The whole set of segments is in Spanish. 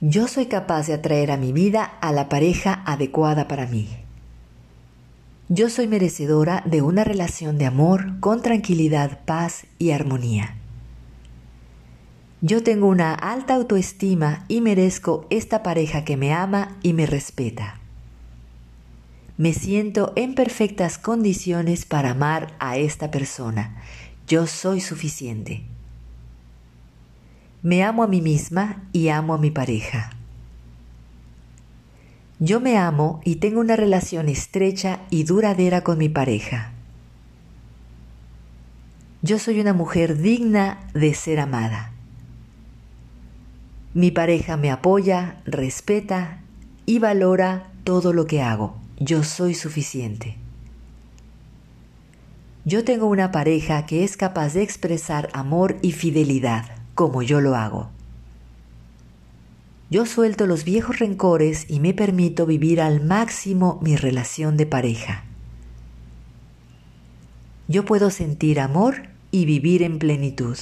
Yo soy capaz de atraer a mi vida a la pareja adecuada para mí. Yo soy merecedora de una relación de amor con tranquilidad, paz y armonía. Yo tengo una alta autoestima y merezco esta pareja que me ama y me respeta. Me siento en perfectas condiciones para amar a esta persona. Yo soy suficiente. Me amo a mí misma y amo a mi pareja. Yo me amo y tengo una relación estrecha y duradera con mi pareja. Yo soy una mujer digna de ser amada. Mi pareja me apoya, respeta y valora todo lo que hago. Yo soy suficiente. Yo tengo una pareja que es capaz de expresar amor y fidelidad como yo lo hago. Yo suelto los viejos rencores y me permito vivir al máximo mi relación de pareja. Yo puedo sentir amor y vivir en plenitud.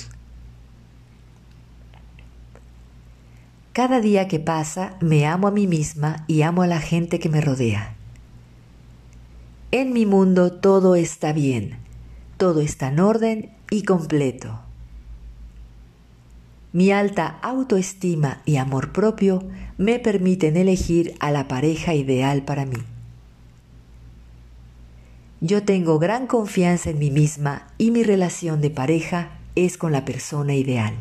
Cada día que pasa me amo a mí misma y amo a la gente que me rodea. En mi mundo todo está bien, todo está en orden y completo. Mi alta autoestima y amor propio me permiten elegir a la pareja ideal para mí. Yo tengo gran confianza en mí misma y mi relación de pareja es con la persona ideal.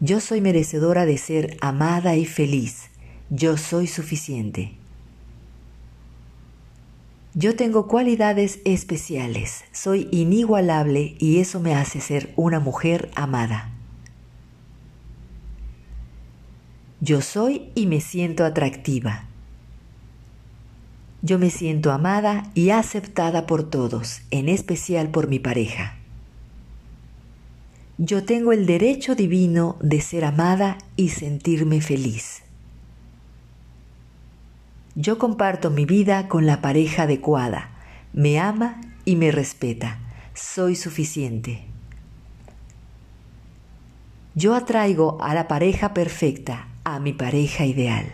Yo soy merecedora de ser amada y feliz. Yo soy suficiente. Yo tengo cualidades especiales, soy inigualable y eso me hace ser una mujer amada. Yo soy y me siento atractiva. Yo me siento amada y aceptada por todos, en especial por mi pareja. Yo tengo el derecho divino de ser amada y sentirme feliz. Yo comparto mi vida con la pareja adecuada. Me ama y me respeta. Soy suficiente. Yo atraigo a la pareja perfecta, a mi pareja ideal.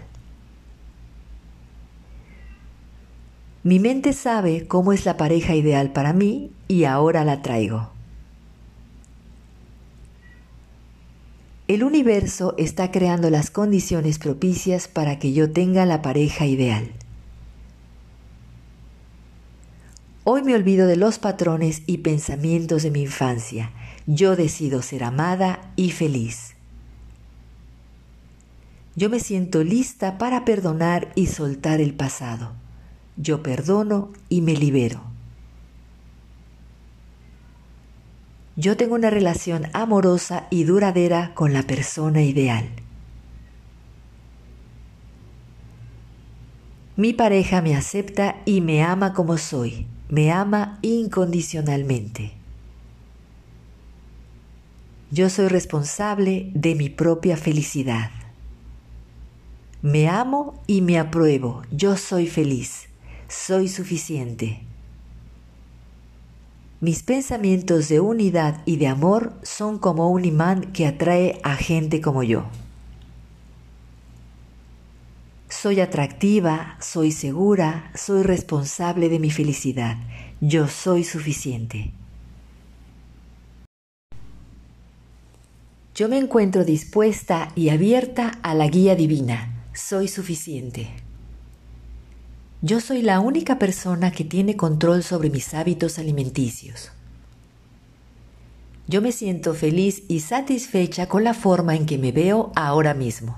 Mi mente sabe cómo es la pareja ideal para mí y ahora la traigo. El universo está creando las condiciones propicias para que yo tenga la pareja ideal. Hoy me olvido de los patrones y pensamientos de mi infancia. Yo decido ser amada y feliz. Yo me siento lista para perdonar y soltar el pasado. Yo perdono y me libero. Yo tengo una relación amorosa y duradera con la persona ideal. Mi pareja me acepta y me ama como soy, me ama incondicionalmente. Yo soy responsable de mi propia felicidad. Me amo y me apruebo, yo soy feliz, soy suficiente. Mis pensamientos de unidad y de amor son como un imán que atrae a gente como yo. Soy atractiva, soy segura, soy responsable de mi felicidad. Yo soy suficiente. Yo me encuentro dispuesta y abierta a la guía divina. Soy suficiente. Yo soy la única persona que tiene control sobre mis hábitos alimenticios. Yo me siento feliz y satisfecha con la forma en que me veo ahora mismo.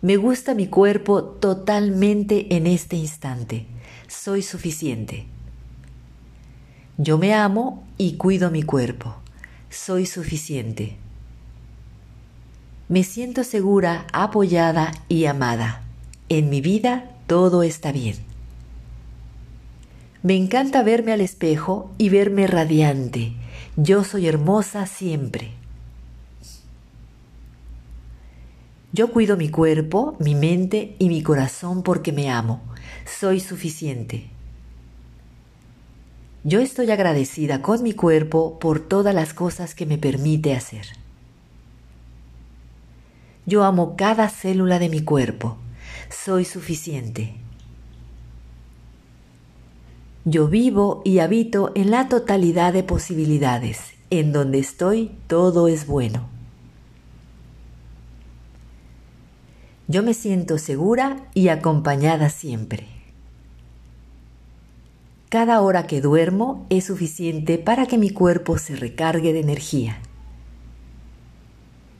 Me gusta mi cuerpo totalmente en este instante. Soy suficiente. Yo me amo y cuido mi cuerpo. Soy suficiente. Me siento segura, apoyada y amada. En mi vida todo está bien. Me encanta verme al espejo y verme radiante. Yo soy hermosa siempre. Yo cuido mi cuerpo, mi mente y mi corazón porque me amo. Soy suficiente. Yo estoy agradecida con mi cuerpo por todas las cosas que me permite hacer. Yo amo cada célula de mi cuerpo. Soy suficiente. Yo vivo y habito en la totalidad de posibilidades. En donde estoy, todo es bueno. Yo me siento segura y acompañada siempre. Cada hora que duermo es suficiente para que mi cuerpo se recargue de energía.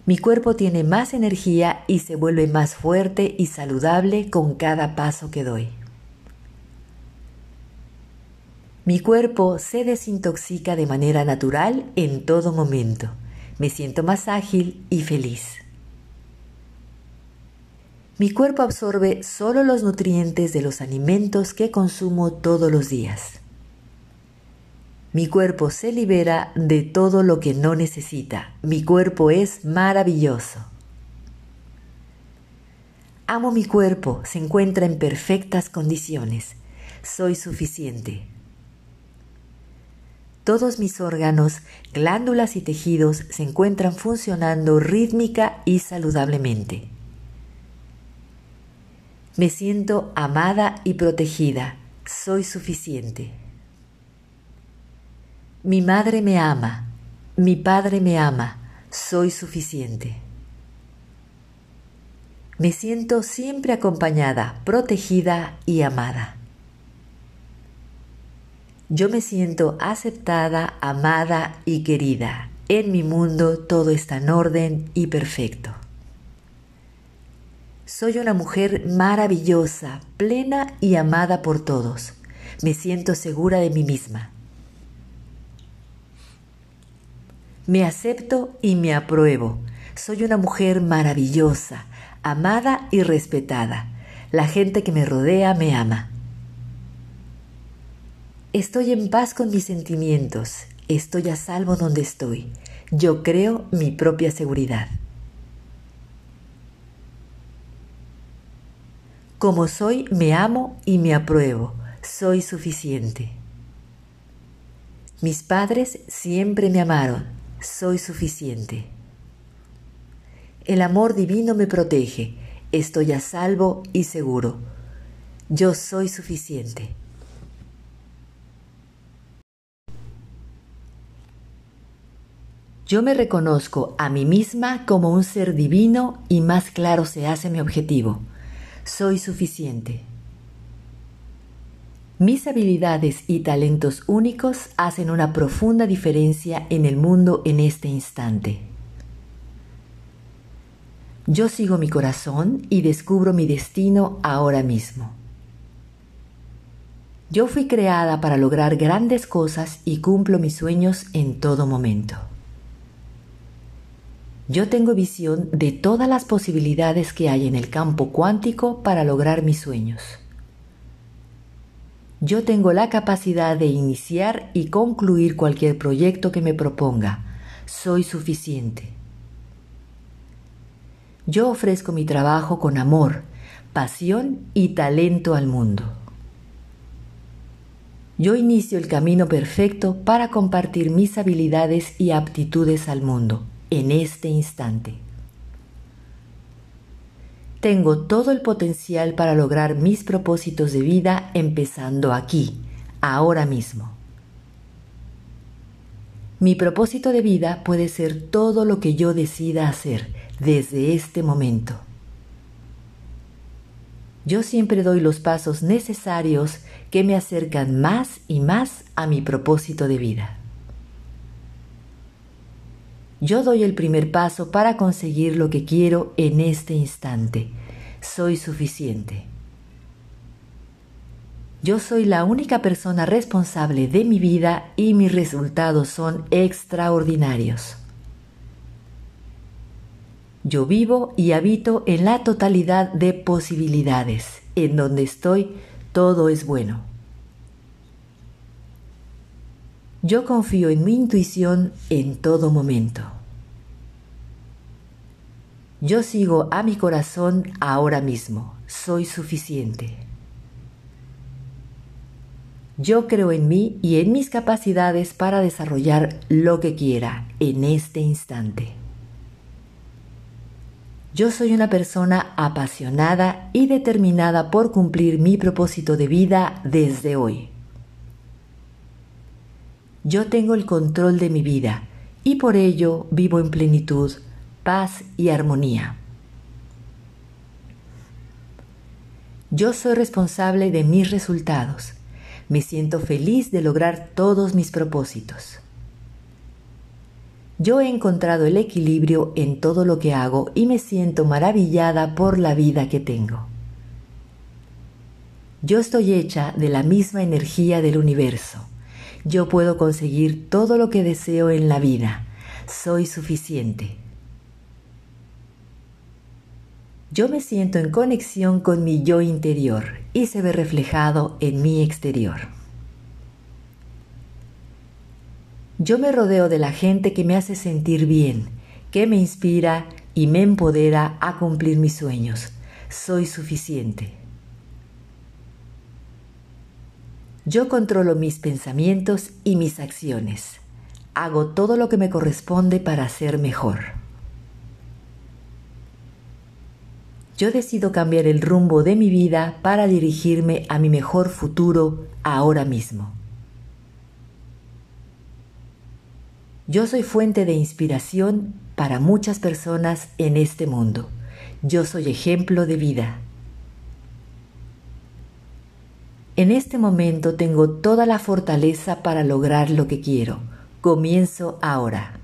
Mi cuerpo tiene más energía y se vuelve más fuerte y saludable con cada paso que doy. Mi cuerpo se desintoxica de manera natural en todo momento. Me siento más ágil y feliz. Mi cuerpo absorbe solo los nutrientes de los alimentos que consumo todos los días. Mi cuerpo se libera de todo lo que no necesita. Mi cuerpo es maravilloso. Amo mi cuerpo, se encuentra en perfectas condiciones. Soy suficiente. Todos mis órganos, glándulas y tejidos se encuentran funcionando rítmica y saludablemente. Me siento amada y protegida. Soy suficiente. Mi madre me ama. Mi padre me ama. Soy suficiente. Me siento siempre acompañada, protegida y amada. Yo me siento aceptada, amada y querida. En mi mundo todo está en orden y perfecto. Soy una mujer maravillosa, plena y amada por todos. Me siento segura de mí misma. Me acepto y me apruebo. Soy una mujer maravillosa, amada y respetada. La gente que me rodea me ama. Estoy en paz con mis sentimientos, estoy a salvo donde estoy. Yo creo mi propia seguridad. Como soy, me amo y me apruebo. Soy suficiente. Mis padres siempre me amaron. Soy suficiente. El amor divino me protege. Estoy a salvo y seguro. Yo soy suficiente. Yo me reconozco a mí misma como un ser divino y más claro se hace mi objetivo. Soy suficiente. Mis habilidades y talentos únicos hacen una profunda diferencia en el mundo en este instante. Yo sigo mi corazón y descubro mi destino ahora mismo. Yo fui creada para lograr grandes cosas y cumplo mis sueños en todo momento. Yo tengo visión de todas las posibilidades que hay en el campo cuántico para lograr mis sueños. Yo tengo la capacidad de iniciar y concluir cualquier proyecto que me proponga. Soy suficiente. Yo ofrezco mi trabajo con amor, pasión y talento al mundo. Yo inicio el camino perfecto para compartir mis habilidades y aptitudes al mundo en este instante. Tengo todo el potencial para lograr mis propósitos de vida empezando aquí, ahora mismo. Mi propósito de vida puede ser todo lo que yo decida hacer desde este momento. Yo siempre doy los pasos necesarios que me acercan más y más a mi propósito de vida. Yo doy el primer paso para conseguir lo que quiero en este instante. Soy suficiente. Yo soy la única persona responsable de mi vida y mis resultados son extraordinarios. Yo vivo y habito en la totalidad de posibilidades. En donde estoy, todo es bueno. Yo confío en mi intuición en todo momento. Yo sigo a mi corazón ahora mismo. Soy suficiente. Yo creo en mí y en mis capacidades para desarrollar lo que quiera en este instante. Yo soy una persona apasionada y determinada por cumplir mi propósito de vida desde hoy. Yo tengo el control de mi vida y por ello vivo en plenitud, paz y armonía. Yo soy responsable de mis resultados. Me siento feliz de lograr todos mis propósitos. Yo he encontrado el equilibrio en todo lo que hago y me siento maravillada por la vida que tengo. Yo estoy hecha de la misma energía del universo. Yo puedo conseguir todo lo que deseo en la vida. Soy suficiente. Yo me siento en conexión con mi yo interior y se ve reflejado en mi exterior. Yo me rodeo de la gente que me hace sentir bien, que me inspira y me empodera a cumplir mis sueños. Soy suficiente. Yo controlo mis pensamientos y mis acciones. Hago todo lo que me corresponde para ser mejor. Yo decido cambiar el rumbo de mi vida para dirigirme a mi mejor futuro ahora mismo. Yo soy fuente de inspiración para muchas personas en este mundo. Yo soy ejemplo de vida. En este momento tengo toda la fortaleza para lograr lo que quiero. Comienzo ahora.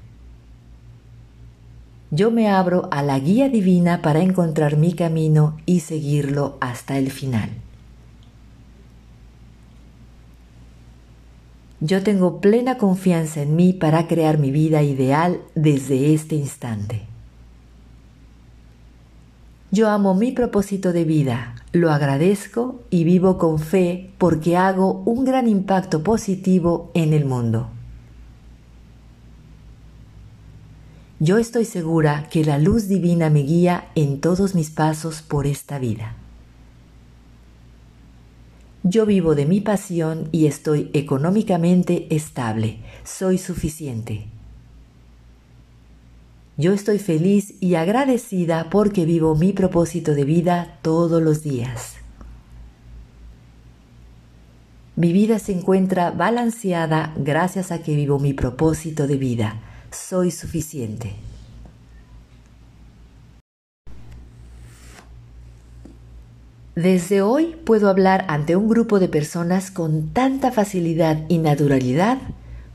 Yo me abro a la guía divina para encontrar mi camino y seguirlo hasta el final. Yo tengo plena confianza en mí para crear mi vida ideal desde este instante. Yo amo mi propósito de vida, lo agradezco y vivo con fe porque hago un gran impacto positivo en el mundo. Yo estoy segura que la luz divina me guía en todos mis pasos por esta vida. Yo vivo de mi pasión y estoy económicamente estable. Soy suficiente. Yo estoy feliz y agradecida porque vivo mi propósito de vida todos los días. Mi vida se encuentra balanceada gracias a que vivo mi propósito de vida soy suficiente. Desde hoy puedo hablar ante un grupo de personas con tanta facilidad y naturalidad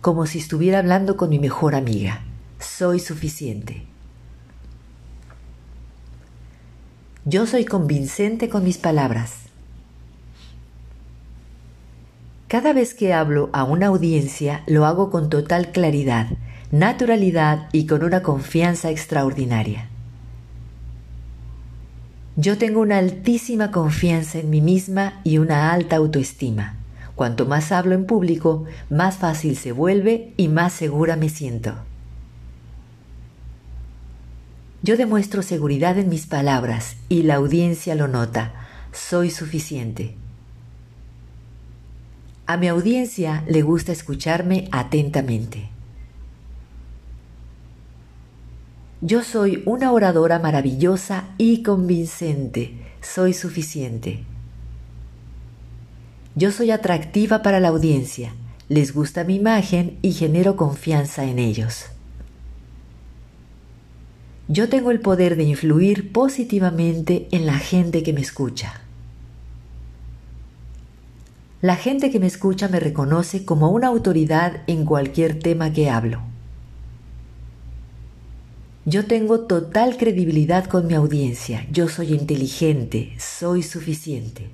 como si estuviera hablando con mi mejor amiga. Soy suficiente. Yo soy convincente con mis palabras. Cada vez que hablo a una audiencia lo hago con total claridad naturalidad y con una confianza extraordinaria. Yo tengo una altísima confianza en mí misma y una alta autoestima. Cuanto más hablo en público, más fácil se vuelve y más segura me siento. Yo demuestro seguridad en mis palabras y la audiencia lo nota. Soy suficiente. A mi audiencia le gusta escucharme atentamente. Yo soy una oradora maravillosa y convincente. Soy suficiente. Yo soy atractiva para la audiencia. Les gusta mi imagen y genero confianza en ellos. Yo tengo el poder de influir positivamente en la gente que me escucha. La gente que me escucha me reconoce como una autoridad en cualquier tema que hablo. Yo tengo total credibilidad con mi audiencia. Yo soy inteligente, soy suficiente.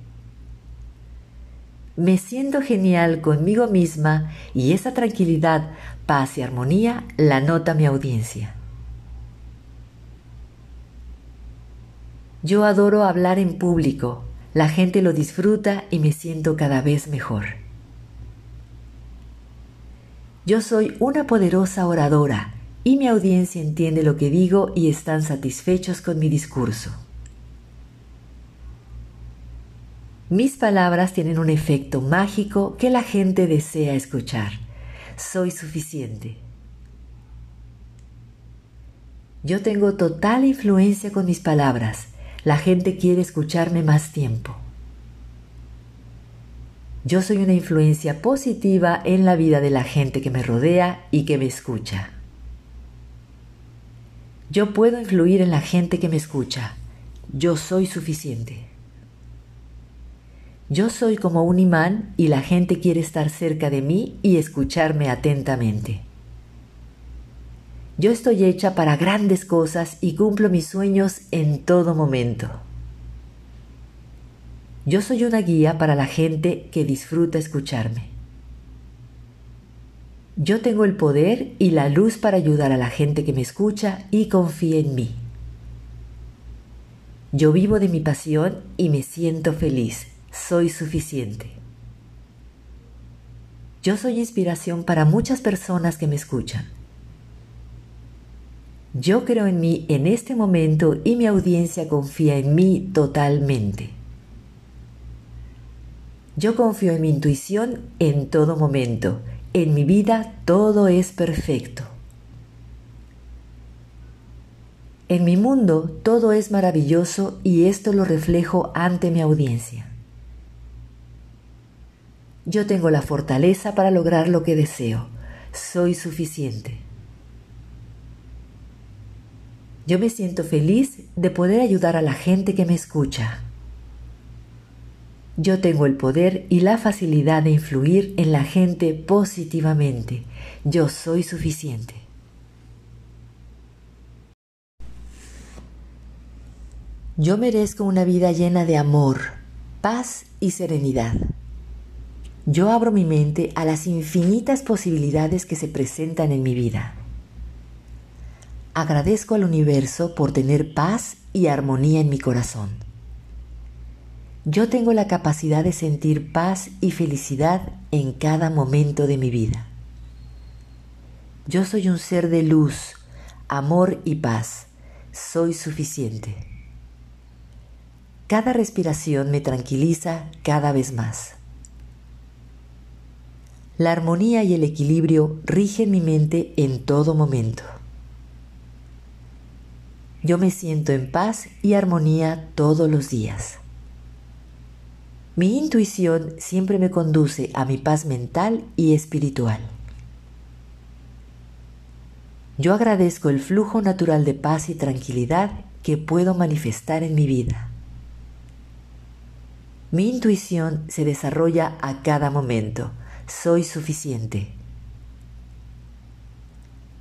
Me siento genial conmigo misma y esa tranquilidad, paz y armonía la nota mi audiencia. Yo adoro hablar en público. La gente lo disfruta y me siento cada vez mejor. Yo soy una poderosa oradora y mi audiencia entiende lo que digo y están satisfechos con mi discurso. Mis palabras tienen un efecto mágico que la gente desea escuchar. Soy suficiente. Yo tengo total influencia con mis palabras. La gente quiere escucharme más tiempo. Yo soy una influencia positiva en la vida de la gente que me rodea y que me escucha. Yo puedo influir en la gente que me escucha. Yo soy suficiente. Yo soy como un imán y la gente quiere estar cerca de mí y escucharme atentamente. Yo estoy hecha para grandes cosas y cumplo mis sueños en todo momento. Yo soy una guía para la gente que disfruta escucharme. Yo tengo el poder y la luz para ayudar a la gente que me escucha y confía en mí. Yo vivo de mi pasión y me siento feliz. Soy suficiente. Yo soy inspiración para muchas personas que me escuchan. Yo creo en mí en este momento y mi audiencia confía en mí totalmente. Yo confío en mi intuición en todo momento. En mi vida todo es perfecto. En mi mundo todo es maravilloso y esto lo reflejo ante mi audiencia. Yo tengo la fortaleza para lograr lo que deseo. Soy suficiente. Yo me siento feliz de poder ayudar a la gente que me escucha. Yo tengo el poder y la facilidad de influir en la gente positivamente. Yo soy suficiente. Yo merezco una vida llena de amor, paz y serenidad. Yo abro mi mente a las infinitas posibilidades que se presentan en mi vida. Agradezco al universo por tener paz y armonía en mi corazón. Yo tengo la capacidad de sentir paz y felicidad en cada momento de mi vida. Yo soy un ser de luz, amor y paz. Soy suficiente. Cada respiración me tranquiliza cada vez más. La armonía y el equilibrio rigen mi mente en todo momento. Yo me siento en paz y armonía todos los días. Mi intuición siempre me conduce a mi paz mental y espiritual. Yo agradezco el flujo natural de paz y tranquilidad que puedo manifestar en mi vida. Mi intuición se desarrolla a cada momento. Soy suficiente.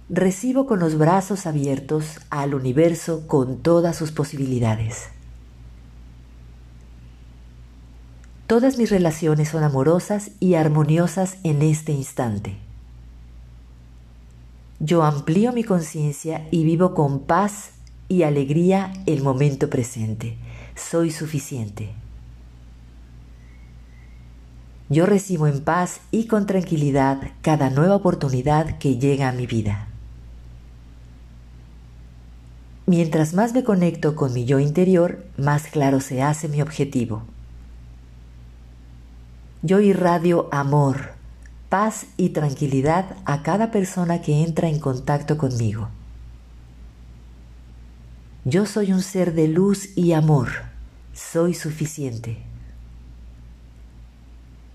Recibo con los brazos abiertos al universo con todas sus posibilidades. Todas mis relaciones son amorosas y armoniosas en este instante. Yo amplío mi conciencia y vivo con paz y alegría el momento presente. Soy suficiente. Yo recibo en paz y con tranquilidad cada nueva oportunidad que llega a mi vida. Mientras más me conecto con mi yo interior, más claro se hace mi objetivo. Yo irradio amor, paz y tranquilidad a cada persona que entra en contacto conmigo. Yo soy un ser de luz y amor. Soy suficiente.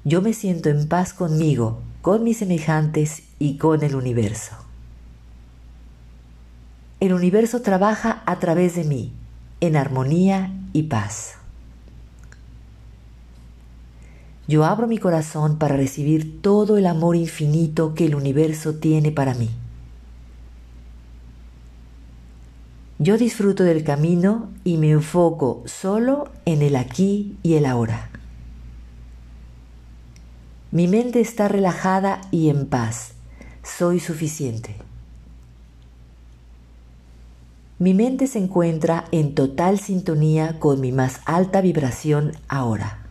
Yo me siento en paz conmigo, con mis semejantes y con el universo. El universo trabaja a través de mí, en armonía y paz. Yo abro mi corazón para recibir todo el amor infinito que el universo tiene para mí. Yo disfruto del camino y me enfoco solo en el aquí y el ahora. Mi mente está relajada y en paz. Soy suficiente. Mi mente se encuentra en total sintonía con mi más alta vibración ahora.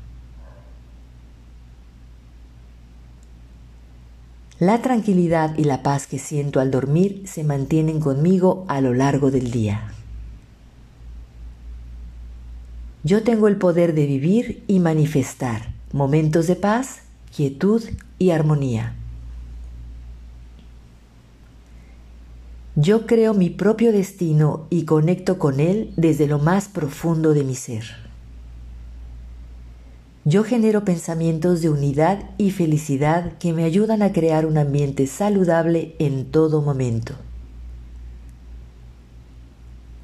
La tranquilidad y la paz que siento al dormir se mantienen conmigo a lo largo del día. Yo tengo el poder de vivir y manifestar momentos de paz, quietud y armonía. Yo creo mi propio destino y conecto con él desde lo más profundo de mi ser. Yo genero pensamientos de unidad y felicidad que me ayudan a crear un ambiente saludable en todo momento.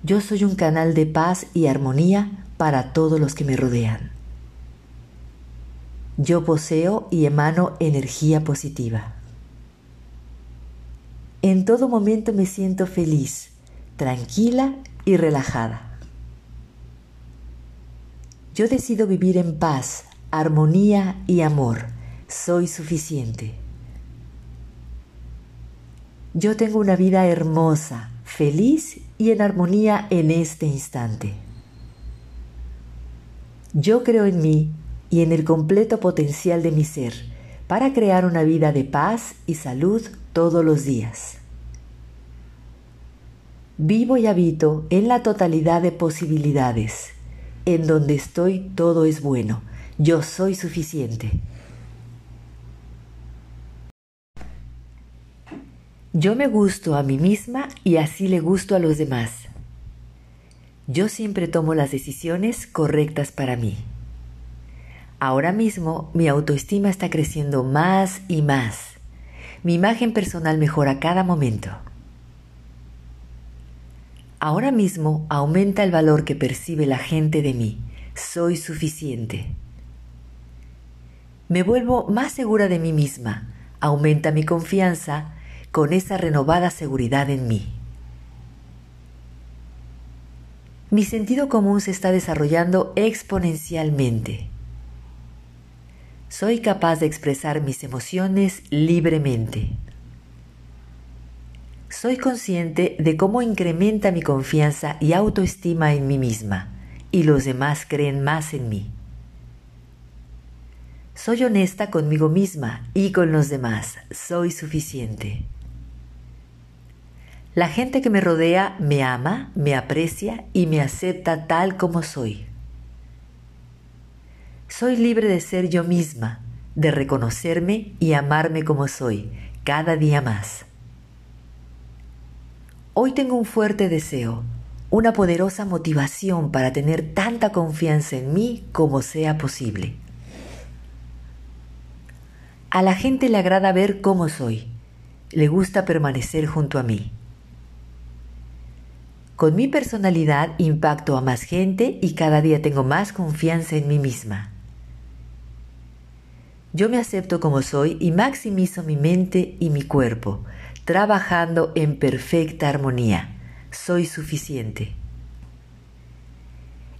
Yo soy un canal de paz y armonía para todos los que me rodean. Yo poseo y emano energía positiva. En todo momento me siento feliz, tranquila y relajada. Yo decido vivir en paz, armonía y amor. Soy suficiente. Yo tengo una vida hermosa, feliz y en armonía en este instante. Yo creo en mí y en el completo potencial de mi ser para crear una vida de paz y salud todos los días. Vivo y habito en la totalidad de posibilidades. En donde estoy todo es bueno. Yo soy suficiente. Yo me gusto a mí misma y así le gusto a los demás. Yo siempre tomo las decisiones correctas para mí. Ahora mismo mi autoestima está creciendo más y más. Mi imagen personal mejora cada momento. Ahora mismo aumenta el valor que percibe la gente de mí. Soy suficiente. Me vuelvo más segura de mí misma. Aumenta mi confianza con esa renovada seguridad en mí. Mi sentido común se está desarrollando exponencialmente. Soy capaz de expresar mis emociones libremente. Soy consciente de cómo incrementa mi confianza y autoestima en mí misma, y los demás creen más en mí. Soy honesta conmigo misma y con los demás. Soy suficiente. La gente que me rodea me ama, me aprecia y me acepta tal como soy. Soy libre de ser yo misma, de reconocerme y amarme como soy, cada día más. Hoy tengo un fuerte deseo, una poderosa motivación para tener tanta confianza en mí como sea posible. A la gente le agrada ver cómo soy, le gusta permanecer junto a mí. Con mi personalidad impacto a más gente y cada día tengo más confianza en mí misma. Yo me acepto como soy y maximizo mi mente y mi cuerpo, trabajando en perfecta armonía. Soy suficiente.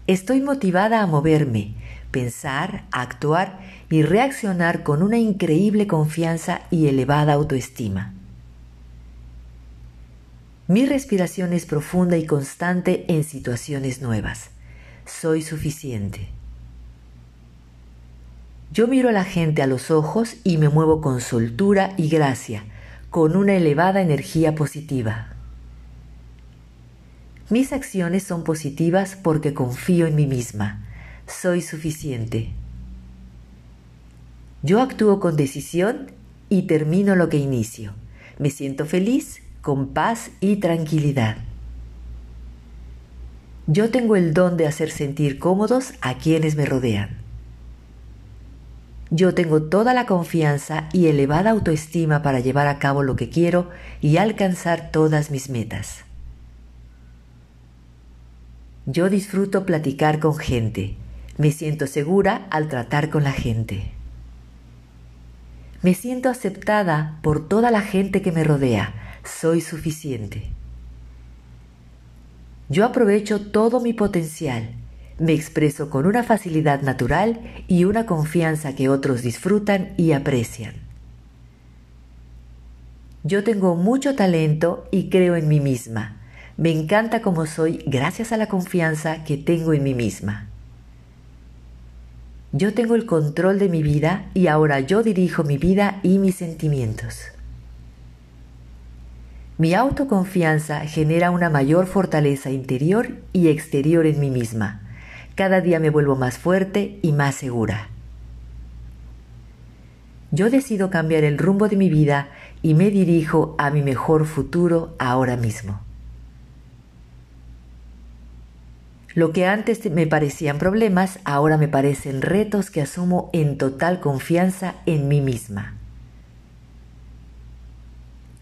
Estoy motivada a moverme, pensar, actuar y reaccionar con una increíble confianza y elevada autoestima. Mi respiración es profunda y constante en situaciones nuevas. Soy suficiente. Yo miro a la gente a los ojos y me muevo con soltura y gracia, con una elevada energía positiva. Mis acciones son positivas porque confío en mí misma. Soy suficiente. Yo actúo con decisión y termino lo que inicio. Me siento feliz, con paz y tranquilidad. Yo tengo el don de hacer sentir cómodos a quienes me rodean. Yo tengo toda la confianza y elevada autoestima para llevar a cabo lo que quiero y alcanzar todas mis metas. Yo disfruto platicar con gente. Me siento segura al tratar con la gente. Me siento aceptada por toda la gente que me rodea. Soy suficiente. Yo aprovecho todo mi potencial me expreso con una facilidad natural y una confianza que otros disfrutan y aprecian. Yo tengo mucho talento y creo en mí misma. Me encanta como soy gracias a la confianza que tengo en mí misma. Yo tengo el control de mi vida y ahora yo dirijo mi vida y mis sentimientos. Mi autoconfianza genera una mayor fortaleza interior y exterior en mí misma cada día me vuelvo más fuerte y más segura. Yo decido cambiar el rumbo de mi vida y me dirijo a mi mejor futuro ahora mismo. Lo que antes me parecían problemas, ahora me parecen retos que asumo en total confianza en mí misma.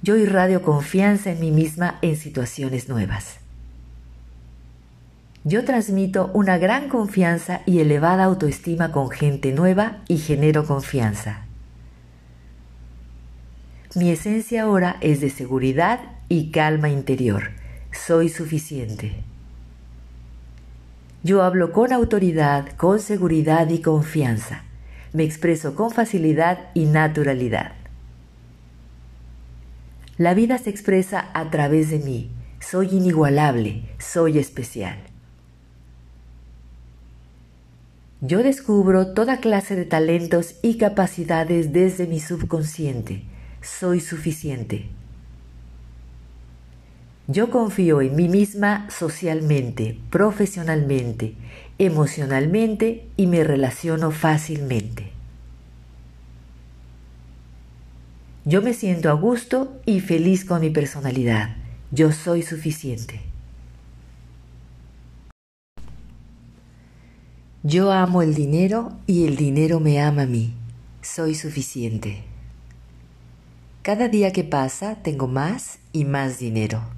Yo irradio confianza en mí misma en situaciones nuevas. Yo transmito una gran confianza y elevada autoestima con gente nueva y genero confianza. Mi esencia ahora es de seguridad y calma interior. Soy suficiente. Yo hablo con autoridad, con seguridad y confianza. Me expreso con facilidad y naturalidad. La vida se expresa a través de mí. Soy inigualable, soy especial. Yo descubro toda clase de talentos y capacidades desde mi subconsciente. Soy suficiente. Yo confío en mí misma socialmente, profesionalmente, emocionalmente y me relaciono fácilmente. Yo me siento a gusto y feliz con mi personalidad. Yo soy suficiente. Yo amo el dinero y el dinero me ama a mí. Soy suficiente. Cada día que pasa tengo más y más dinero.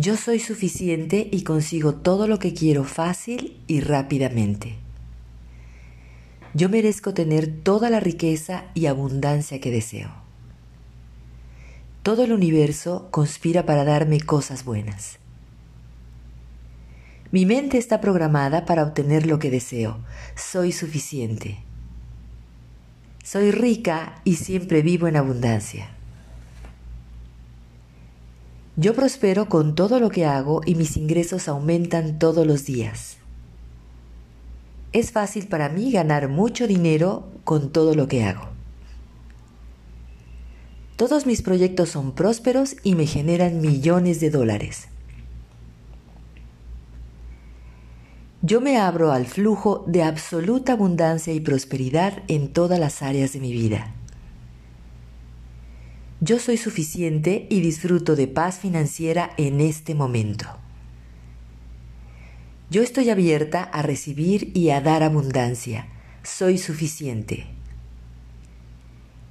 Yo soy suficiente y consigo todo lo que quiero fácil y rápidamente. Yo merezco tener toda la riqueza y abundancia que deseo. Todo el universo conspira para darme cosas buenas. Mi mente está programada para obtener lo que deseo. Soy suficiente. Soy rica y siempre vivo en abundancia. Yo prospero con todo lo que hago y mis ingresos aumentan todos los días. Es fácil para mí ganar mucho dinero con todo lo que hago. Todos mis proyectos son prósperos y me generan millones de dólares. Yo me abro al flujo de absoluta abundancia y prosperidad en todas las áreas de mi vida. Yo soy suficiente y disfruto de paz financiera en este momento. Yo estoy abierta a recibir y a dar abundancia. Soy suficiente.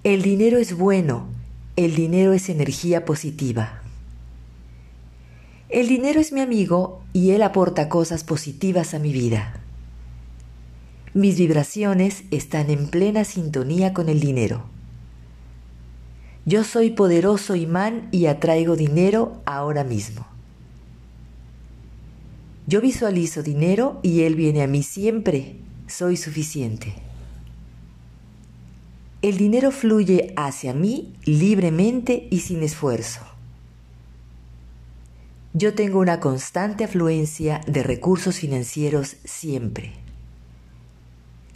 El dinero es bueno. El dinero es energía positiva. El dinero es mi amigo y él aporta cosas positivas a mi vida. Mis vibraciones están en plena sintonía con el dinero. Yo soy poderoso imán y atraigo dinero ahora mismo. Yo visualizo dinero y él viene a mí siempre. Soy suficiente. El dinero fluye hacia mí libremente y sin esfuerzo. Yo tengo una constante afluencia de recursos financieros siempre.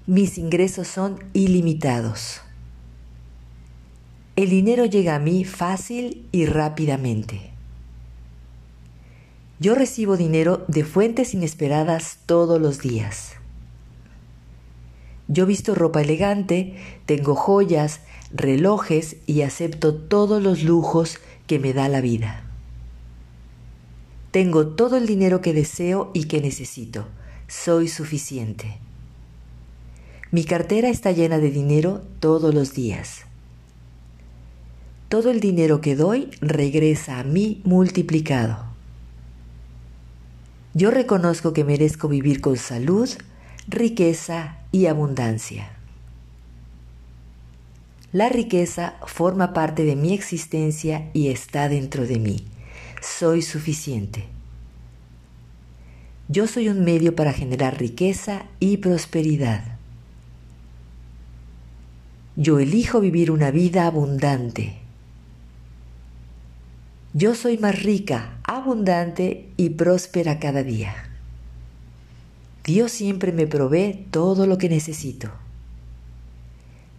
Mis ingresos son ilimitados. El dinero llega a mí fácil y rápidamente. Yo recibo dinero de fuentes inesperadas todos los días. Yo visto ropa elegante, tengo joyas, relojes y acepto todos los lujos que me da la vida. Tengo todo el dinero que deseo y que necesito. Soy suficiente. Mi cartera está llena de dinero todos los días. Todo el dinero que doy regresa a mí multiplicado. Yo reconozco que merezco vivir con salud, riqueza y abundancia. La riqueza forma parte de mi existencia y está dentro de mí soy suficiente. Yo soy un medio para generar riqueza y prosperidad. Yo elijo vivir una vida abundante. Yo soy más rica, abundante y próspera cada día. Dios siempre me provee todo lo que necesito.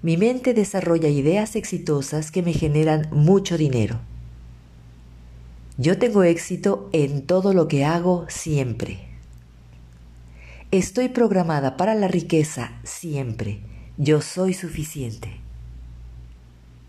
Mi mente desarrolla ideas exitosas que me generan mucho dinero. Yo tengo éxito en todo lo que hago siempre. Estoy programada para la riqueza siempre. Yo soy suficiente.